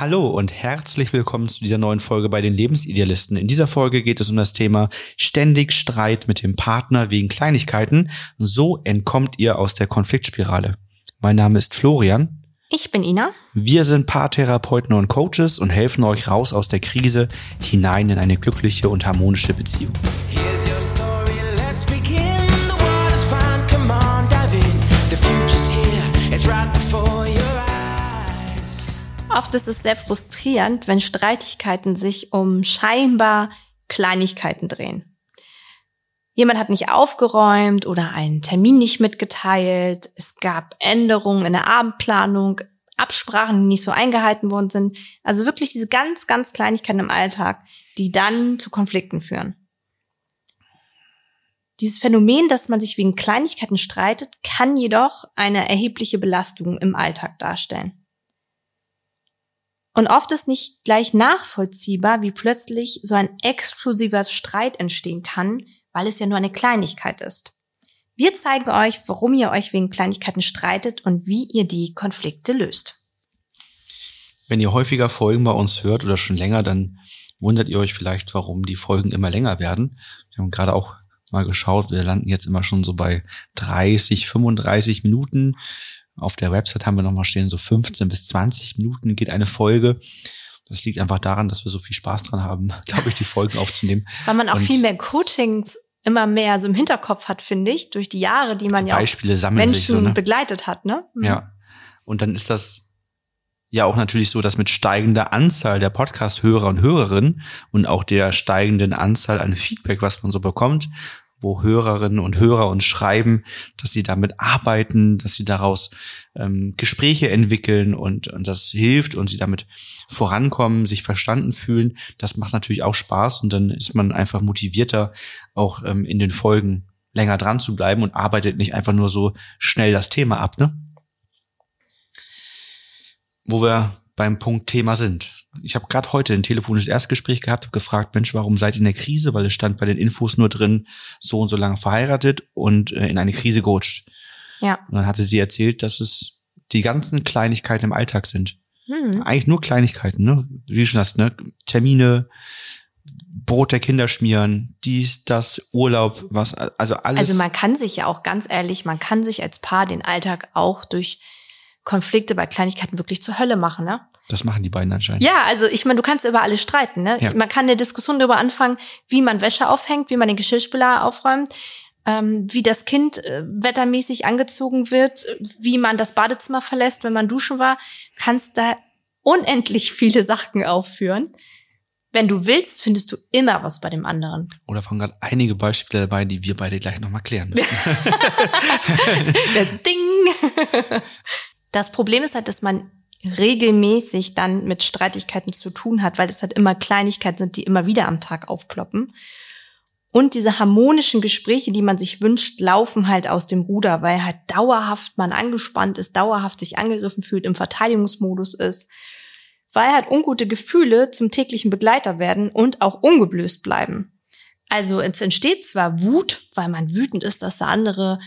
Hallo und herzlich willkommen zu dieser neuen Folge bei den Lebensidealisten. In dieser Folge geht es um das Thema ständig Streit mit dem Partner wegen Kleinigkeiten. So entkommt ihr aus der Konfliktspirale. Mein Name ist Florian. Ich bin Ina. Wir sind Paartherapeuten und Coaches und helfen euch raus aus der Krise hinein in eine glückliche und harmonische Beziehung. Here's your story, let's begin. The water's fine, come on, dive in. The future's here, it's right before. Oft ist es sehr frustrierend, wenn Streitigkeiten sich um scheinbar Kleinigkeiten drehen. Jemand hat nicht aufgeräumt oder einen Termin nicht mitgeteilt. Es gab Änderungen in der Abendplanung, Absprachen, die nicht so eingehalten worden sind. Also wirklich diese ganz, ganz Kleinigkeiten im Alltag, die dann zu Konflikten führen. Dieses Phänomen, dass man sich wegen Kleinigkeiten streitet, kann jedoch eine erhebliche Belastung im Alltag darstellen. Und oft ist nicht gleich nachvollziehbar, wie plötzlich so ein explosiver Streit entstehen kann, weil es ja nur eine Kleinigkeit ist. Wir zeigen euch, warum ihr euch wegen Kleinigkeiten streitet und wie ihr die Konflikte löst. Wenn ihr häufiger Folgen bei uns hört oder schon länger, dann wundert ihr euch vielleicht, warum die Folgen immer länger werden. Wir haben gerade auch mal geschaut, wir landen jetzt immer schon so bei 30, 35 Minuten. Auf der Website haben wir nochmal stehen, so 15 bis 20 Minuten geht eine Folge. Das liegt einfach daran, dass wir so viel Spaß dran haben, glaube ich, die Folgen aufzunehmen. Weil man auch Und viel mehr Coachings immer mehr so im Hinterkopf hat, finde ich, durch die Jahre, die man die ja auch Beispiele sammeln Menschen sich so, ne? begleitet hat, ne? Mhm. Ja. Und dann ist das ja auch natürlich so, dass mit steigender Anzahl der Podcast-Hörer und Hörerinnen und auch der steigenden Anzahl an Feedback, was man so bekommt, wo Hörerinnen und Hörer uns schreiben, dass sie damit arbeiten, dass sie daraus ähm, Gespräche entwickeln und, und das hilft und sie damit vorankommen, sich verstanden fühlen. Das macht natürlich auch Spaß und dann ist man einfach motivierter, auch ähm, in den Folgen länger dran zu bleiben und arbeitet nicht einfach nur so schnell das Thema ab, ne? Wo wir beim Punkt Thema sind. Ich habe gerade heute ein telefonisches Erstgespräch gehabt, habe gefragt, Mensch, warum seid ihr in der Krise? Weil es stand bei den Infos nur drin, so und so lange verheiratet und äh, in eine Krise gerutscht. Ja. Und dann hatte sie erzählt, dass es die ganzen Kleinigkeiten im Alltag sind. Hm. Eigentlich nur Kleinigkeiten, ne? Wie du schon hast, ne? Termine, Brot der Kinder schmieren, dies, das, Urlaub, was, also alles. Also man kann sich ja auch ganz ehrlich, man kann sich als Paar den Alltag auch durch Konflikte bei Kleinigkeiten wirklich zur Hölle machen, ne? Das machen die beiden anscheinend. Ja, also ich meine, du kannst über alles streiten, ne? Ja. Man kann eine Diskussion darüber anfangen, wie man Wäsche aufhängt, wie man den Geschirrspüler aufräumt, ähm, wie das Kind äh, wettermäßig angezogen wird, wie man das Badezimmer verlässt, wenn man duschen war. Kannst da unendlich viele Sachen aufführen. Wenn du willst, findest du immer was bei dem anderen. Oder waren gerade einige Beispiele dabei, die wir beide gleich nochmal klären müssen. Der Ding. Das Problem ist halt, dass man regelmäßig dann mit Streitigkeiten zu tun hat, weil es halt immer Kleinigkeiten sind, die immer wieder am Tag aufploppen. Und diese harmonischen Gespräche, die man sich wünscht, laufen halt aus dem Ruder, weil halt dauerhaft man angespannt ist, dauerhaft sich angegriffen fühlt, im Verteidigungsmodus ist, weil halt ungute Gefühle zum täglichen Begleiter werden und auch ungeblößt bleiben. Also es entsteht zwar Wut, weil man wütend ist, dass der andere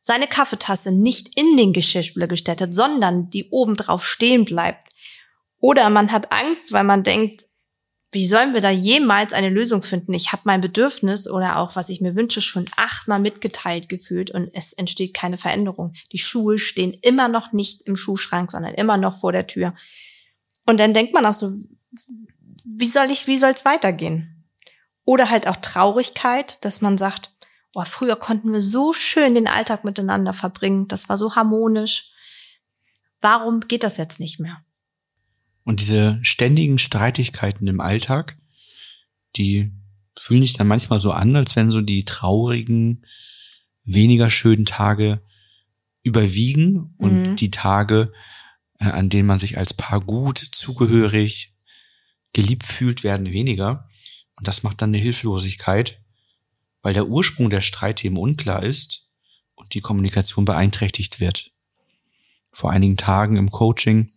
seine Kaffeetasse nicht in den Geschirrspüler gestellt hat, sondern die oben drauf stehen bleibt. Oder man hat Angst, weil man denkt, wie sollen wir da jemals eine Lösung finden? Ich habe mein Bedürfnis oder auch was ich mir wünsche schon achtmal mitgeteilt gefühlt und es entsteht keine Veränderung. Die Schuhe stehen immer noch nicht im Schuhschrank, sondern immer noch vor der Tür. Und dann denkt man auch so, wie soll ich, wie soll es weitergehen? Oder halt auch Traurigkeit, dass man sagt, oh, früher konnten wir so schön den Alltag miteinander verbringen, das war so harmonisch. Warum geht das jetzt nicht mehr? Und diese ständigen Streitigkeiten im Alltag, die fühlen sich dann manchmal so an, als wenn so die traurigen, weniger schönen Tage überwiegen und Mhm. die Tage, äh, an denen man sich als Paar gut, zugehörig, geliebt fühlt, werden weniger. Und das macht dann eine Hilflosigkeit, weil der Ursprung der Streitthemen unklar ist und die Kommunikation beeinträchtigt wird. Vor einigen Tagen im Coaching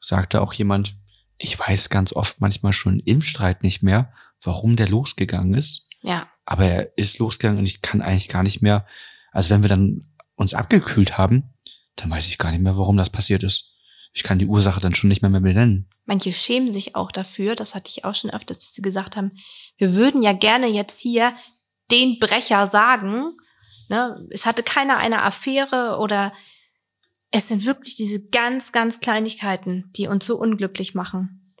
sagte auch jemand, ich weiß ganz oft manchmal schon im Streit nicht mehr, warum der losgegangen ist. Ja, Aber er ist losgegangen und ich kann eigentlich gar nicht mehr, also wenn wir dann uns abgekühlt haben, dann weiß ich gar nicht mehr, warum das passiert ist. ich kann die Ursache dann schon nicht mehr, mehr benennen. Manche schämen sich auch dafür, das hatte ich auch schon öfters, dass sie gesagt haben, wir würden ja gerne jetzt hier den Brecher sagen. Ne? Es hatte keiner eine Affäre oder es sind wirklich diese ganz, ganz Kleinigkeiten, die uns so unglücklich machen.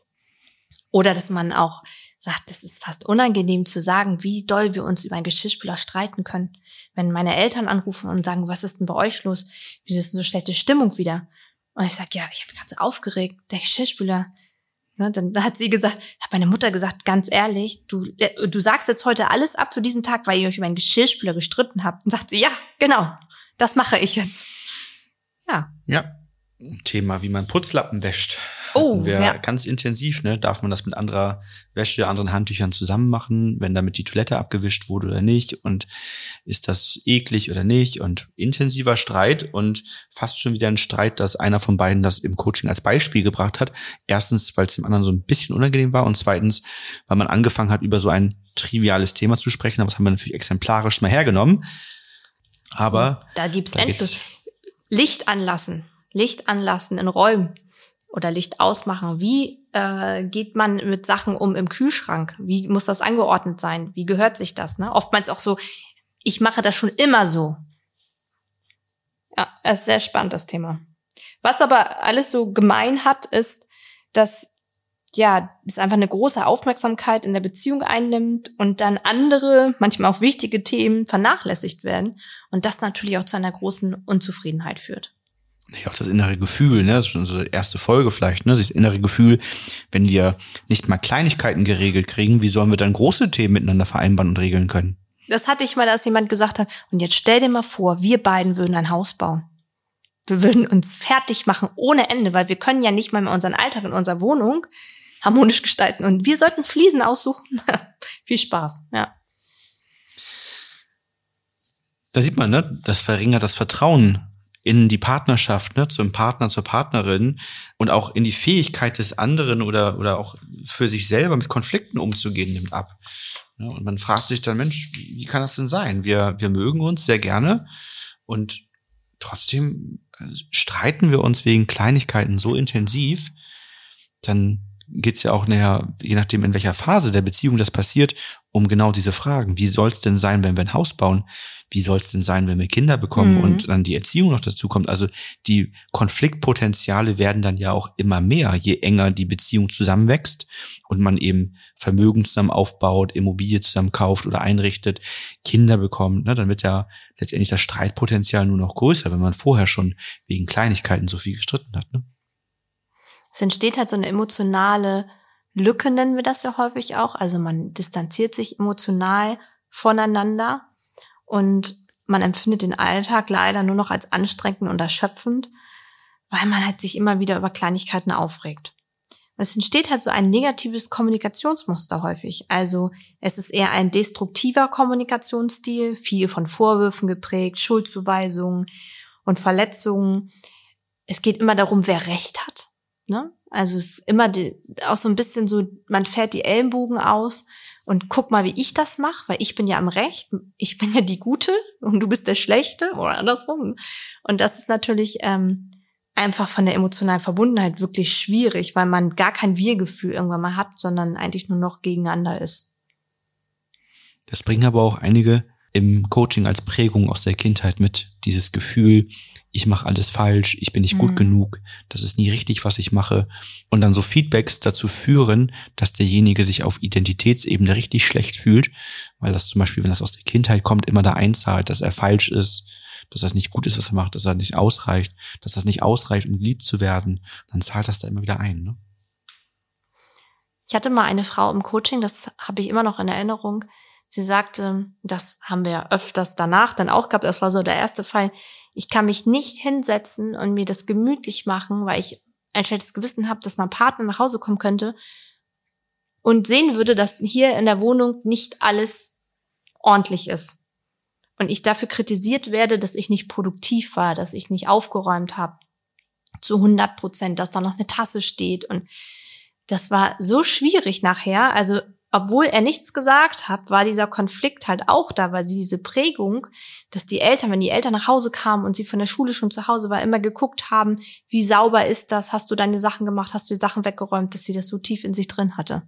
Oder dass man auch sagt, das ist fast unangenehm zu sagen, wie doll wir uns über einen Geschirrspüler streiten können. Wenn meine Eltern anrufen und sagen, was ist denn bei euch los? Wieso ist denn so schlechte Stimmung wieder? Und ich sage, ja, ich bin ganz aufgeregt, der Geschirrspüler. Ja, dann hat sie gesagt, hat meine Mutter gesagt, ganz ehrlich, du, äh, du sagst jetzt heute alles ab für diesen Tag, weil ihr euch über einen Geschirrspüler gestritten habt. Und sagt sie, ja, genau, das mache ich jetzt. Ja. Ja. Thema, wie man Putzlappen wäscht. Oh, wir ja. ganz intensiv, ne? Darf man das mit anderer Wäsche, anderen Handtüchern zusammen machen, wenn damit die Toilette abgewischt wurde oder nicht? Und ist das eklig oder nicht? Und intensiver Streit und fast schon wieder ein Streit, dass einer von beiden das im Coaching als Beispiel gebracht hat. Erstens, weil es dem anderen so ein bisschen unangenehm war und zweitens, weil man angefangen hat, über so ein triviales Thema zu sprechen. Aber das haben wir natürlich exemplarisch mal hergenommen. Aber Da gibt's Da endlos. Licht anlassen. Licht anlassen in Räumen. Oder Licht ausmachen. Wie äh, geht man mit Sachen um im Kühlschrank? Wie muss das angeordnet sein? Wie gehört sich das? Ne? Oftmals auch so, ich mache das schon immer so. Ja, es ist sehr spannend, das Thema. Was aber alles so gemein hat, ist, dass ja, es einfach eine große Aufmerksamkeit in der Beziehung einnimmt und dann andere, manchmal auch wichtige Themen vernachlässigt werden und das natürlich auch zu einer großen Unzufriedenheit führt. Ja, auch das innere Gefühl, ne? Das ist schon unsere erste Folge vielleicht, ne? Das innere Gefühl, wenn wir nicht mal Kleinigkeiten geregelt kriegen, wie sollen wir dann große Themen miteinander vereinbaren und regeln können? Das hatte ich mal, dass jemand gesagt hat, und jetzt stell dir mal vor, wir beiden würden ein Haus bauen. Wir würden uns fertig machen ohne Ende, weil wir können ja nicht mal mehr unseren Alltag in unserer Wohnung harmonisch gestalten und wir sollten Fliesen aussuchen. Viel Spaß, ja. Da sieht man, ne? Das verringert das Vertrauen in die Partnerschaft, ne, zum Partner, zur Partnerin und auch in die Fähigkeit des anderen oder, oder auch für sich selber mit Konflikten umzugehen, nimmt ab. Ja, und man fragt sich dann, Mensch, wie kann das denn sein? Wir, wir mögen uns sehr gerne und trotzdem äh, streiten wir uns wegen Kleinigkeiten so intensiv, dann geht's ja auch näher, je nachdem, in welcher Phase der Beziehung das passiert, um genau diese Fragen. Wie soll es denn sein, wenn wir ein Haus bauen? Wie soll es denn sein, wenn wir Kinder bekommen Mhm. und dann die Erziehung noch dazu kommt? Also die Konfliktpotenziale werden dann ja auch immer mehr, je enger die Beziehung zusammenwächst und man eben Vermögen zusammen aufbaut, Immobilie zusammen kauft oder einrichtet, Kinder bekommt, ne, dann wird ja letztendlich das Streitpotenzial nur noch größer, wenn man vorher schon wegen Kleinigkeiten so viel gestritten hat. Ne? Es entsteht halt so eine emotionale Lücke, nennen wir das ja häufig auch. Also man distanziert sich emotional voneinander und man empfindet den Alltag leider nur noch als anstrengend und erschöpfend, weil man halt sich immer wieder über Kleinigkeiten aufregt. Und es entsteht halt so ein negatives Kommunikationsmuster häufig. Also es ist eher ein destruktiver Kommunikationsstil, viel von Vorwürfen geprägt, Schuldzuweisungen und Verletzungen. Es geht immer darum, wer Recht hat. Ne? Also es ist immer die, auch so ein bisschen so, man fährt die Ellenbogen aus und guck mal, wie ich das mache, weil ich bin ja am Recht, ich bin ja die Gute und du bist der Schlechte oder andersrum. Und das ist natürlich ähm, einfach von der emotionalen Verbundenheit wirklich schwierig, weil man gar kein Wir-Gefühl irgendwann mal hat, sondern eigentlich nur noch gegeneinander ist. Das bringen aber auch einige im Coaching als Prägung aus der Kindheit mit. Dieses Gefühl, ich mache alles falsch, ich bin nicht gut Mhm. genug, das ist nie richtig, was ich mache. Und dann so Feedbacks dazu führen, dass derjenige sich auf Identitätsebene richtig schlecht fühlt, weil das zum Beispiel, wenn das aus der Kindheit kommt, immer da einzahlt, dass er falsch ist, dass das nicht gut ist, was er macht, dass er nicht ausreicht, dass das nicht ausreicht, um geliebt zu werden, dann zahlt das da immer wieder ein. Ne? Ich hatte mal eine Frau im Coaching, das habe ich immer noch in Erinnerung. Sie sagte, das haben wir öfters danach dann auch gehabt, das war so der erste Fall. Ich kann mich nicht hinsetzen und mir das gemütlich machen, weil ich ein schlechtes Gewissen habe, dass mein Partner nach Hause kommen könnte und sehen würde, dass hier in der Wohnung nicht alles ordentlich ist. Und ich dafür kritisiert werde, dass ich nicht produktiv war, dass ich nicht aufgeräumt habe. Zu 100 Prozent, dass da noch eine Tasse steht und das war so schwierig nachher. Also obwohl er nichts gesagt hat, war dieser Konflikt halt auch da, weil sie diese Prägung, dass die Eltern, wenn die Eltern nach Hause kamen und sie von der Schule schon zu Hause war, immer geguckt haben, wie sauber ist das, hast du deine Sachen gemacht, hast du die Sachen weggeräumt, dass sie das so tief in sich drin hatte.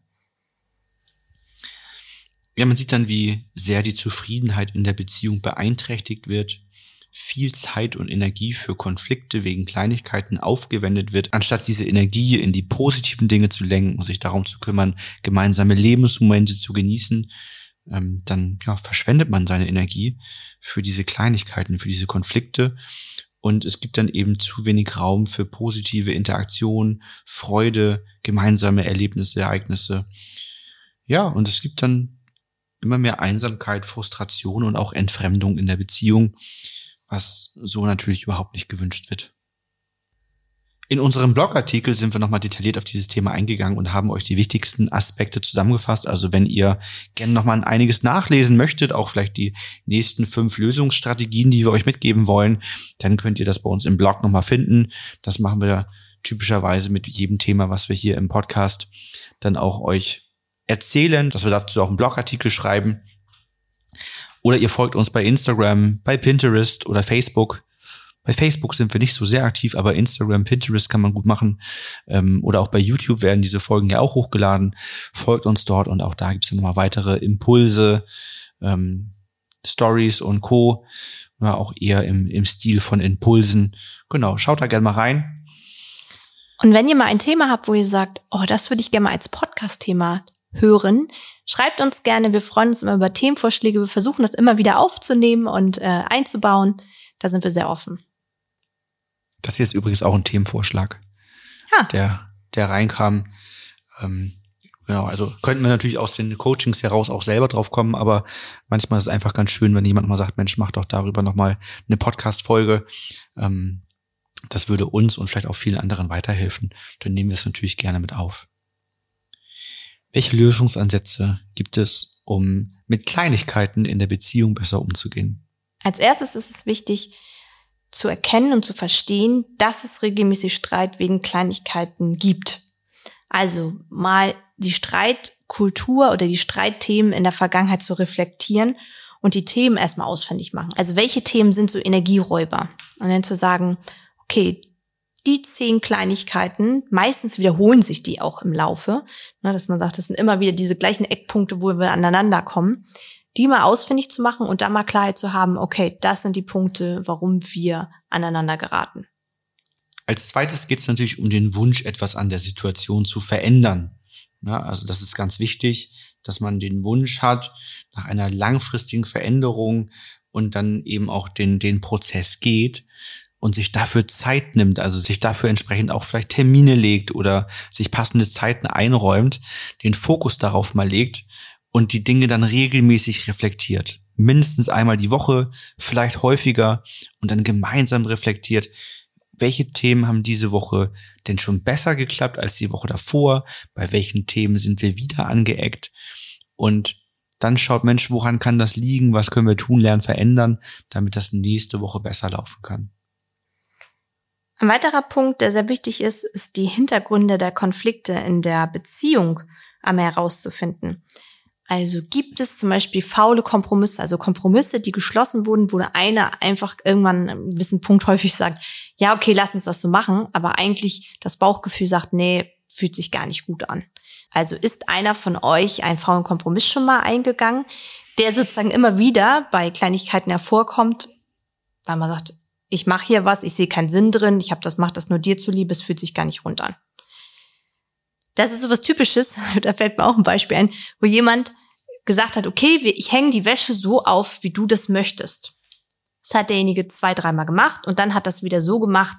Ja, man sieht dann, wie sehr die Zufriedenheit in der Beziehung beeinträchtigt wird, viel Zeit und Energie für Konflikte wegen Kleinigkeiten aufgewendet wird, anstatt diese Energie in die positiven Dinge zu lenken und sich darum zu kümmern, gemeinsame Lebensmomente zu genießen, ähm, dann ja, verschwendet man seine Energie für diese Kleinigkeiten, für diese Konflikte. Und es gibt dann eben zu wenig Raum für positive Interaktion, Freude, gemeinsame Erlebnisse, Ereignisse. Ja, und es gibt dann immer mehr Einsamkeit, Frustration und auch Entfremdung in der Beziehung was so natürlich überhaupt nicht gewünscht wird. In unserem Blogartikel sind wir nochmal detailliert auf dieses Thema eingegangen und haben euch die wichtigsten Aspekte zusammengefasst. Also wenn ihr gerne nochmal einiges nachlesen möchtet, auch vielleicht die nächsten fünf Lösungsstrategien, die wir euch mitgeben wollen, dann könnt ihr das bei uns im Blog nochmal finden. Das machen wir typischerweise mit jedem Thema, was wir hier im Podcast dann auch euch erzählen, dass wir dazu auch einen Blogartikel schreiben. Oder ihr folgt uns bei Instagram, bei Pinterest oder Facebook. Bei Facebook sind wir nicht so sehr aktiv, aber Instagram, Pinterest kann man gut machen. Ähm, oder auch bei YouTube werden diese Folgen ja auch hochgeladen. Folgt uns dort und auch da gibt es nochmal weitere Impulse, ähm, Stories und Co. Ja, auch eher im, im Stil von Impulsen. Genau, schaut da gerne mal rein. Und wenn ihr mal ein Thema habt, wo ihr sagt, oh, das würde ich gerne mal als Podcast-Thema hören, Schreibt uns gerne, wir freuen uns immer über Themenvorschläge. Wir versuchen das immer wieder aufzunehmen und äh, einzubauen. Da sind wir sehr offen. Das hier ist übrigens auch ein Themenvorschlag, ah. der, der reinkam. Ähm, genau, also könnten wir natürlich aus den Coachings heraus auch selber drauf kommen, aber manchmal ist es einfach ganz schön, wenn jemand mal sagt, Mensch, mach doch darüber nochmal eine Podcast-Folge. Ähm, das würde uns und vielleicht auch vielen anderen weiterhelfen. Dann nehmen wir es natürlich gerne mit auf. Welche Lösungsansätze gibt es, um mit Kleinigkeiten in der Beziehung besser umzugehen? Als erstes ist es wichtig, zu erkennen und zu verstehen, dass es regelmäßig Streit wegen Kleinigkeiten gibt. Also mal die Streitkultur oder die Streitthemen in der Vergangenheit zu reflektieren und die Themen erstmal ausfindig machen. Also welche Themen sind so Energieräuber? Und dann zu sagen, okay, die zehn Kleinigkeiten, meistens wiederholen sich die auch im Laufe, ne, dass man sagt, das sind immer wieder diese gleichen Eckpunkte, wo wir aneinander kommen, die mal ausfindig zu machen und dann mal Klarheit zu haben, okay, das sind die Punkte, warum wir aneinander geraten. Als zweites geht es natürlich um den Wunsch, etwas an der Situation zu verändern. Ja, also das ist ganz wichtig, dass man den Wunsch hat nach einer langfristigen Veränderung und dann eben auch den, den Prozess geht und sich dafür Zeit nimmt, also sich dafür entsprechend auch vielleicht Termine legt oder sich passende Zeiten einräumt, den Fokus darauf mal legt und die Dinge dann regelmäßig reflektiert. Mindestens einmal die Woche, vielleicht häufiger und dann gemeinsam reflektiert, welche Themen haben diese Woche denn schon besser geklappt als die Woche davor? Bei welchen Themen sind wir wieder angeeckt? Und dann schaut Mensch, woran kann das liegen? Was können wir tun, lernen, verändern, damit das nächste Woche besser laufen kann? Ein weiterer Punkt, der sehr wichtig ist, ist die Hintergründe der Konflikte in der Beziehung einmal herauszufinden. Also gibt es zum Beispiel faule Kompromisse, also Kompromisse, die geschlossen wurden, wo der eine einfach irgendwann einen gewissen Punkt häufig sagt, ja, okay, lass uns das so machen, aber eigentlich das Bauchgefühl sagt, nee, fühlt sich gar nicht gut an. Also ist einer von euch einen faulen Kompromiss schon mal eingegangen, der sozusagen immer wieder bei Kleinigkeiten hervorkommt, weil man sagt, ich mache hier was, ich sehe keinen Sinn drin, ich habe das, mach das nur dir zuliebe, es fühlt sich gar nicht rund an. Das ist so was Typisches, da fällt mir auch ein Beispiel ein, wo jemand gesagt hat, okay, ich hänge die Wäsche so auf, wie du das möchtest. Das hat derjenige zwei, dreimal gemacht und dann hat das wieder so gemacht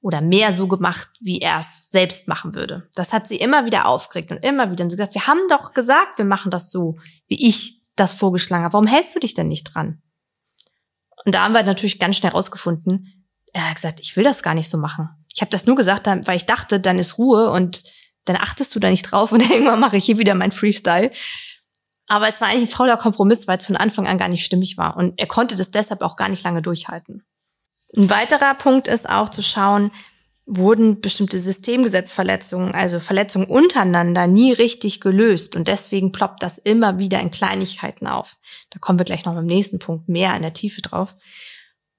oder mehr so gemacht, wie er es selbst machen würde. Das hat sie immer wieder aufgeregt und immer wieder. Und sie gesagt, wir haben doch gesagt, wir machen das so, wie ich das vorgeschlagen habe. Warum hältst du dich denn nicht dran? Und da haben wir natürlich ganz schnell rausgefunden, er hat gesagt, ich will das gar nicht so machen. Ich habe das nur gesagt, weil ich dachte, dann ist Ruhe und dann achtest du da nicht drauf und irgendwann mache ich hier wieder mein Freestyle. Aber es war eigentlich ein fauler Kompromiss, weil es von Anfang an gar nicht stimmig war. Und er konnte das deshalb auch gar nicht lange durchhalten. Ein weiterer Punkt ist auch zu schauen, wurden bestimmte Systemgesetzverletzungen, also Verletzungen untereinander, nie richtig gelöst. Und deswegen ploppt das immer wieder in Kleinigkeiten auf. Da kommen wir gleich noch im nächsten Punkt mehr in der Tiefe drauf.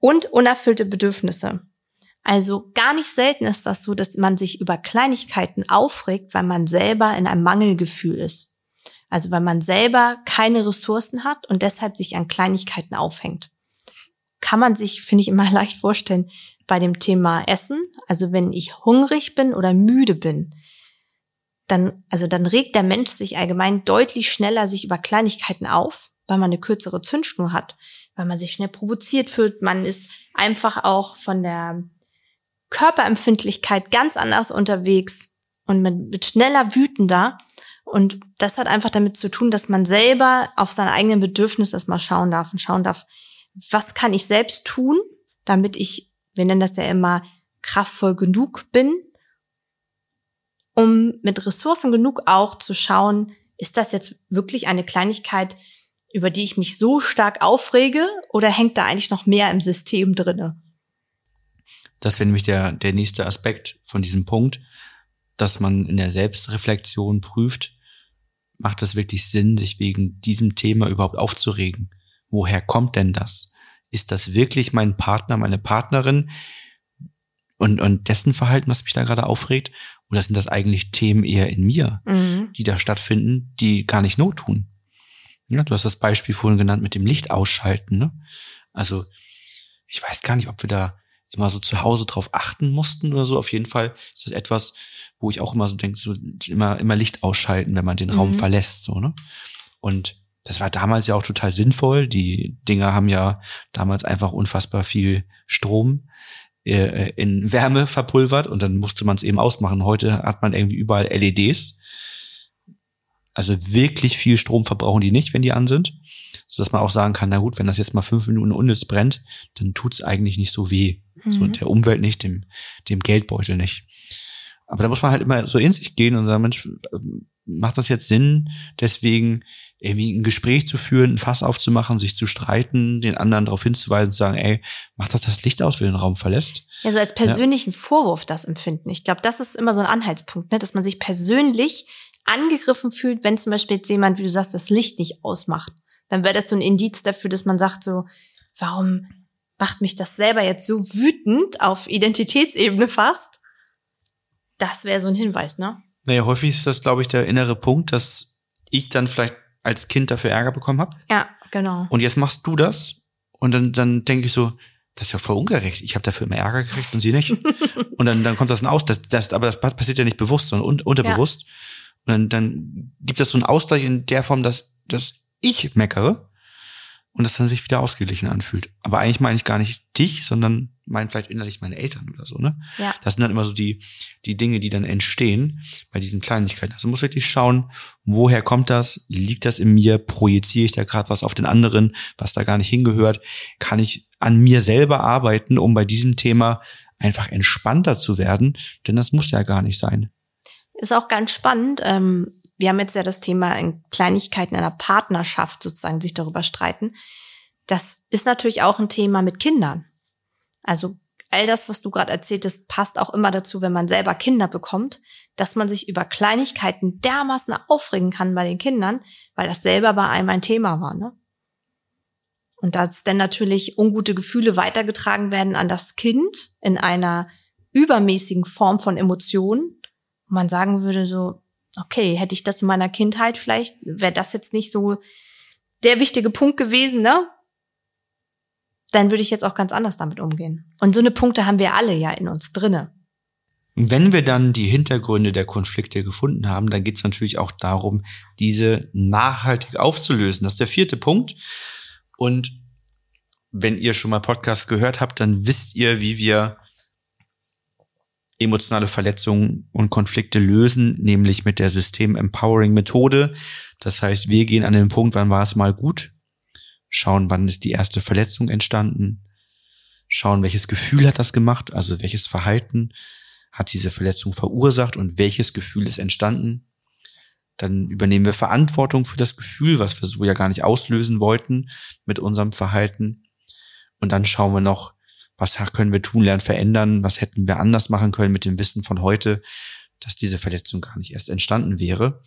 Und unerfüllte Bedürfnisse. Also gar nicht selten ist das so, dass man sich über Kleinigkeiten aufregt, weil man selber in einem Mangelgefühl ist. Also weil man selber keine Ressourcen hat und deshalb sich an Kleinigkeiten aufhängt. Kann man sich, finde ich, immer leicht vorstellen bei dem Thema Essen. Also wenn ich hungrig bin oder müde bin, dann, also dann regt der Mensch sich allgemein deutlich schneller sich über Kleinigkeiten auf, weil man eine kürzere Zündschnur hat, weil man sich schnell provoziert fühlt. Man ist einfach auch von der Körperempfindlichkeit ganz anders unterwegs und man wird schneller wütender. Und das hat einfach damit zu tun, dass man selber auf seine eigenen Bedürfnisse erstmal schauen darf und schauen darf, was kann ich selbst tun, damit ich, wir nennen das ja immer, kraftvoll genug bin, um mit Ressourcen genug auch zu schauen, ist das jetzt wirklich eine Kleinigkeit, über die ich mich so stark aufrege oder hängt da eigentlich noch mehr im System drinne? Das wäre nämlich der, der nächste Aspekt von diesem Punkt, dass man in der Selbstreflexion prüft, macht es wirklich Sinn, sich wegen diesem Thema überhaupt aufzuregen? Woher kommt denn das? Ist das wirklich mein Partner, meine Partnerin und, und dessen Verhalten, was mich da gerade aufregt? Oder sind das eigentlich Themen eher in mir, Mhm. die da stattfinden, die gar nicht Not tun? Ja, du hast das Beispiel vorhin genannt mit dem Licht ausschalten. Ne? Also ich weiß gar nicht, ob wir da immer so zu Hause drauf achten mussten oder so. Auf jeden Fall ist das etwas, wo ich auch immer so denke, so immer, immer Licht ausschalten, wenn man den Raum Mhm. verlässt, so, ne? Und das war damals ja auch total sinnvoll. Die Dinger haben ja damals einfach unfassbar viel Strom äh, in Wärme verpulvert und dann musste man es eben ausmachen. Heute hat man irgendwie überall LEDs. Also wirklich viel Strom verbrauchen die nicht, wenn die an sind. Sodass man auch sagen kann, na gut, wenn das jetzt mal fünf Minuten unnütz brennt, dann tut's eigentlich nicht so weh. So Mhm. der Umwelt nicht, dem, dem Geldbeutel nicht. Aber da muss man halt immer so in sich gehen und sagen, Mensch, ähm, macht das jetzt Sinn, deswegen irgendwie ein Gespräch zu führen, ein Fass aufzumachen, sich zu streiten, den anderen darauf hinzuweisen, zu sagen, ey, macht das das Licht aus, wenn du den Raum verlässt? Ja, so als persönlichen Vorwurf das empfinden. Ich glaube, das ist immer so ein Anhaltspunkt, ne? dass man sich persönlich angegriffen fühlt, wenn zum Beispiel jetzt jemand, wie du sagst, das Licht nicht ausmacht. Dann wäre das so ein Indiz dafür, dass man sagt so, warum macht mich das selber jetzt so wütend auf Identitätsebene fast? Das wäre so ein Hinweis, ne? Naja, häufig ist das, glaube ich, der innere Punkt, dass ich dann vielleicht als Kind dafür Ärger bekommen habe. Ja, genau. Und jetzt machst du das. Und dann, dann denke ich so, das ist ja voll ungerecht. Ich habe dafür immer Ärger gekriegt und sie nicht. und dann, dann kommt das ein Aus. Das, das, aber das passiert ja nicht bewusst, sondern un, unterbewusst. Und dann, dann gibt es so einen Ausgleich in der Form, dass, dass ich meckere und das dann sich wieder ausgeglichen anfühlt. Aber eigentlich meine ich gar nicht dich, sondern meine vielleicht innerlich meine Eltern oder so, ne? Ja. Das sind dann immer so die, die Dinge, die dann entstehen bei diesen Kleinigkeiten. Also muss wirklich schauen, woher kommt das? Liegt das in mir? Projiziere ich da gerade was auf den anderen, was da gar nicht hingehört? Kann ich an mir selber arbeiten, um bei diesem Thema einfach entspannter zu werden? Denn das muss ja gar nicht sein. Ist auch ganz spannend. Ähm, wir haben jetzt ja das Thema in Kleinigkeiten einer Partnerschaft sozusagen sich darüber streiten. Das ist natürlich auch ein Thema mit Kindern. Also all das, was du gerade erzähltest, passt auch immer dazu, wenn man selber Kinder bekommt, dass man sich über Kleinigkeiten dermaßen aufregen kann bei den Kindern, weil das selber bei einem ein Thema war. Ne? Und dass dann natürlich ungute Gefühle weitergetragen werden an das Kind in einer übermäßigen Form von Emotionen. Man sagen würde so, okay, hätte ich das in meiner Kindheit vielleicht, wäre das jetzt nicht so der wichtige Punkt gewesen, ne? Dann würde ich jetzt auch ganz anders damit umgehen. Und so eine Punkte haben wir alle ja in uns drinne. Wenn wir dann die Hintergründe der Konflikte gefunden haben, dann geht es natürlich auch darum, diese nachhaltig aufzulösen. Das ist der vierte Punkt. Und wenn ihr schon mal Podcast gehört habt, dann wisst ihr, wie wir emotionale Verletzungen und Konflikte lösen, nämlich mit der System Empowering Methode. Das heißt, wir gehen an den Punkt, wann war es mal gut, schauen, wann ist die erste Verletzung entstanden, schauen, welches Gefühl hat das gemacht, also welches Verhalten hat diese Verletzung verursacht und welches Gefühl ist entstanden. Dann übernehmen wir Verantwortung für das Gefühl, was wir so ja gar nicht auslösen wollten mit unserem Verhalten. Und dann schauen wir noch, was können wir tun, lernen, verändern, was hätten wir anders machen können mit dem Wissen von heute, dass diese Verletzung gar nicht erst entstanden wäre.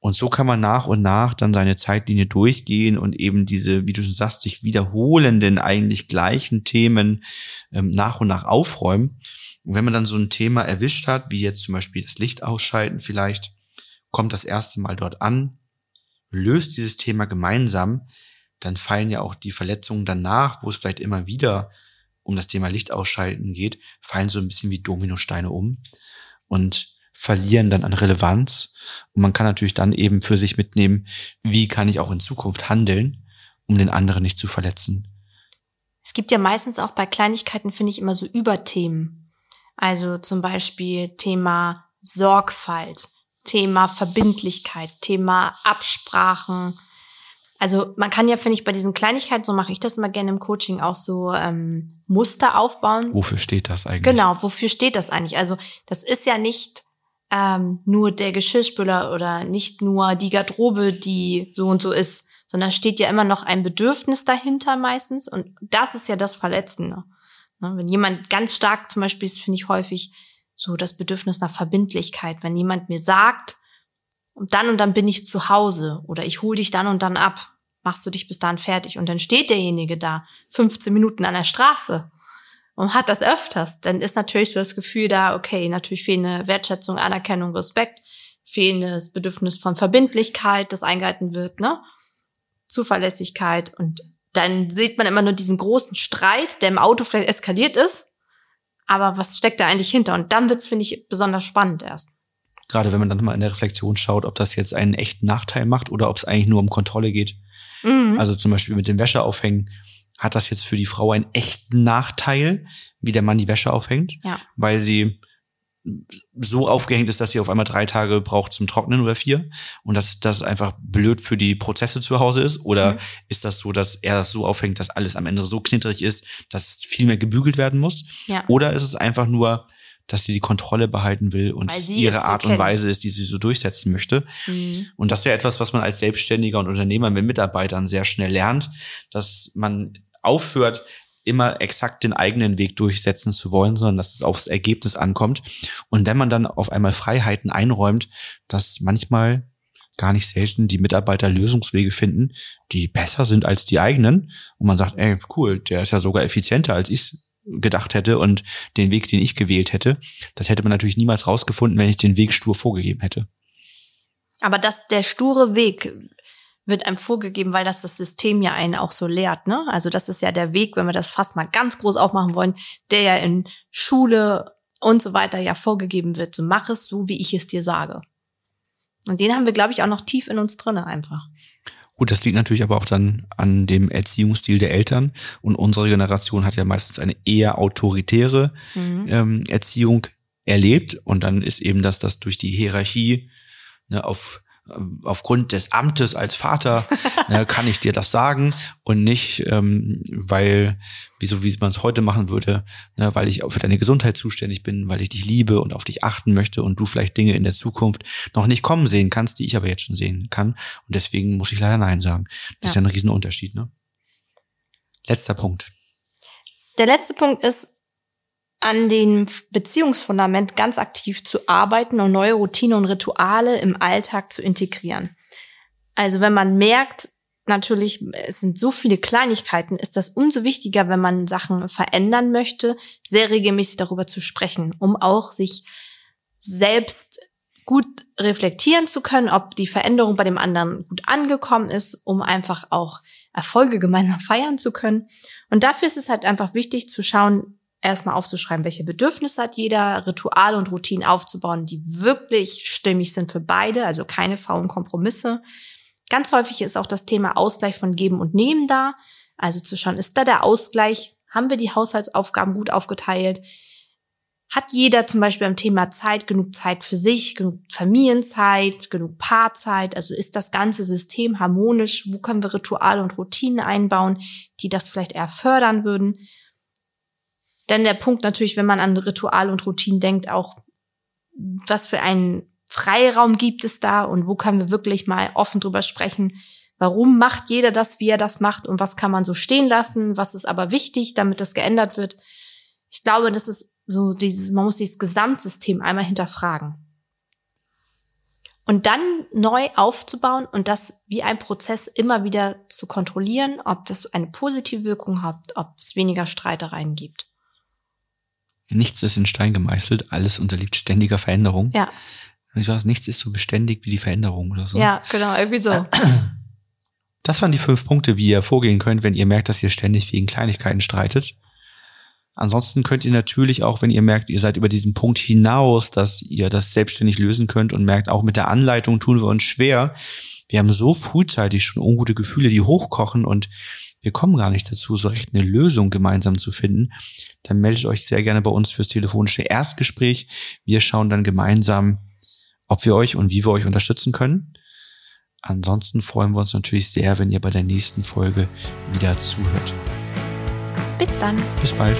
Und so kann man nach und nach dann seine Zeitlinie durchgehen und eben diese, wie du schon sagst, sich wiederholenden, eigentlich gleichen Themen ähm, nach und nach aufräumen. Und wenn man dann so ein Thema erwischt hat, wie jetzt zum Beispiel das Licht ausschalten vielleicht, kommt das erste Mal dort an, löst dieses Thema gemeinsam, dann fallen ja auch die Verletzungen danach, wo es vielleicht immer wieder um das Thema Licht ausschalten geht, fallen so ein bisschen wie Dominosteine um und verlieren dann an Relevanz und man kann natürlich dann eben für sich mitnehmen, wie kann ich auch in Zukunft handeln, um den anderen nicht zu verletzen. Es gibt ja meistens auch bei Kleinigkeiten, finde ich, immer so Überthemen. Also zum Beispiel Thema Sorgfalt, Thema Verbindlichkeit, Thema Absprachen. Also man kann ja, finde ich, bei diesen Kleinigkeiten, so mache ich das immer gerne im Coaching, auch so ähm, Muster aufbauen. Wofür steht das eigentlich? Genau, wofür steht das eigentlich? Also das ist ja nicht ähm, nur der Geschirrspüler oder nicht nur die Garderobe, die so und so ist, sondern steht ja immer noch ein Bedürfnis dahinter meistens. Und das ist ja das Verletzende. Ne? Wenn jemand ganz stark zum Beispiel ist, finde ich häufig so das Bedürfnis nach Verbindlichkeit. Wenn jemand mir sagt, und dann und dann bin ich zu Hause oder ich hole dich dann und dann ab, machst du dich bis dahin fertig. Und dann steht derjenige da 15 Minuten an der Straße und hat das öfters, dann ist natürlich so das Gefühl da, okay, natürlich fehlende Wertschätzung, Anerkennung, Respekt, fehlendes Bedürfnis von Verbindlichkeit, das eingehalten wird, ne? Zuverlässigkeit und dann sieht man immer nur diesen großen Streit, der im Auto vielleicht eskaliert ist. Aber was steckt da eigentlich hinter? Und dann wird's, finde ich, besonders spannend erst. Gerade wenn man dann mal in der Reflexion schaut, ob das jetzt einen echten Nachteil macht oder ob es eigentlich nur um Kontrolle geht. Mhm. Also zum Beispiel mit dem Wäscheaufhängen hat das jetzt für die Frau einen echten Nachteil, wie der Mann die Wäsche aufhängt, ja. weil sie so aufgehängt ist, dass sie auf einmal drei Tage braucht zum Trocknen oder vier und dass das einfach blöd für die Prozesse zu Hause ist oder mhm. ist das so, dass er das so aufhängt, dass alles am Ende so knitterig ist, dass viel mehr gebügelt werden muss ja. oder ist es einfach nur dass sie die Kontrolle behalten will und ihre Art so und Weise ist, die sie so durchsetzen möchte. Mhm. Und das ist ja etwas, was man als Selbstständiger und Unternehmer mit Mitarbeitern sehr schnell lernt, dass man aufhört, immer exakt den eigenen Weg durchsetzen zu wollen, sondern dass es aufs Ergebnis ankommt. Und wenn man dann auf einmal Freiheiten einräumt, dass manchmal gar nicht selten die Mitarbeiter Lösungswege finden, die besser sind als die eigenen. Und man sagt, ey, cool, der ist ja sogar effizienter, als ich gedacht hätte und den Weg, den ich gewählt hätte. Das hätte man natürlich niemals rausgefunden, wenn ich den Weg stur vorgegeben hätte. Aber dass der sture Weg wird einem vorgegeben, weil das das System ja einen auch so lehrt. Ne? Also das ist ja der Weg, wenn wir das fast mal ganz groß aufmachen wollen, der ja in Schule und so weiter ja vorgegeben wird. So mach es so, wie ich es dir sage. Und den haben wir, glaube ich, auch noch tief in uns drinne einfach. Gut, das liegt natürlich aber auch dann an dem Erziehungsstil der Eltern. Und unsere Generation hat ja meistens eine eher autoritäre mhm. ähm, Erziehung erlebt. Und dann ist eben das, dass durch die Hierarchie ne, auf aufgrund des Amtes als Vater äh, kann ich dir das sagen und nicht, ähm, weil, wieso wie man es heute machen würde, ne, weil ich für deine Gesundheit zuständig bin, weil ich dich liebe und auf dich achten möchte und du vielleicht Dinge in der Zukunft noch nicht kommen sehen kannst, die ich aber jetzt schon sehen kann. Und deswegen muss ich leider Nein sagen. Das ja. ist ja ein Riesenunterschied. Ne? Letzter Punkt. Der letzte Punkt ist, an dem Beziehungsfundament ganz aktiv zu arbeiten und neue Routine und Rituale im Alltag zu integrieren. Also wenn man merkt, natürlich, es sind so viele Kleinigkeiten, ist das umso wichtiger, wenn man Sachen verändern möchte, sehr regelmäßig darüber zu sprechen, um auch sich selbst gut reflektieren zu können, ob die Veränderung bei dem anderen gut angekommen ist, um einfach auch Erfolge gemeinsam feiern zu können. Und dafür ist es halt einfach wichtig zu schauen, erstmal aufzuschreiben, welche Bedürfnisse hat jeder, Rituale und Routinen aufzubauen, die wirklich stimmig sind für beide, also keine faulen Kompromisse. Ganz häufig ist auch das Thema Ausgleich von Geben und Nehmen da. Also zu schauen, ist da der Ausgleich? Haben wir die Haushaltsaufgaben gut aufgeteilt? Hat jeder zum Beispiel am Thema Zeit genug Zeit für sich, genug Familienzeit, genug Paarzeit? Also ist das ganze System harmonisch? Wo können wir Rituale und Routinen einbauen, die das vielleicht eher fördern würden? Dann der Punkt natürlich, wenn man an Ritual und Routinen denkt, auch, was für einen Freiraum gibt es da und wo können wir wirklich mal offen drüber sprechen, Warum macht jeder das, wie er das macht und was kann man so stehen lassen? Was ist aber wichtig, damit das geändert wird? Ich glaube, das ist so dieses, man muss dieses Gesamtsystem einmal hinterfragen. Und dann neu aufzubauen und das wie ein Prozess immer wieder zu kontrollieren, ob das eine positive Wirkung hat, ob es weniger Streitereien gibt. Nichts ist in Stein gemeißelt, alles unterliegt ständiger Veränderung. Ja, Ich weiß, nichts ist so beständig wie die Veränderung oder so. ja, genau, irgendwie so. Das waren die fünf Punkte, wie ihr vorgehen könnt, wenn ihr merkt, dass ihr ständig wegen Kleinigkeiten streitet. Ansonsten könnt ihr natürlich auch, wenn ihr merkt, ihr seid über diesen Punkt hinaus, dass ihr das selbstständig lösen könnt und merkt, auch mit der Anleitung tun wir uns schwer. Wir haben so frühzeitig schon ungute Gefühle, die hochkochen und wir kommen gar nicht dazu, so recht eine Lösung gemeinsam zu finden. Dann meldet euch sehr gerne bei uns fürs telefonische Erstgespräch. Wir schauen dann gemeinsam, ob wir euch und wie wir euch unterstützen können. Ansonsten freuen wir uns natürlich sehr, wenn ihr bei der nächsten Folge wieder zuhört. Bis dann. Bis bald.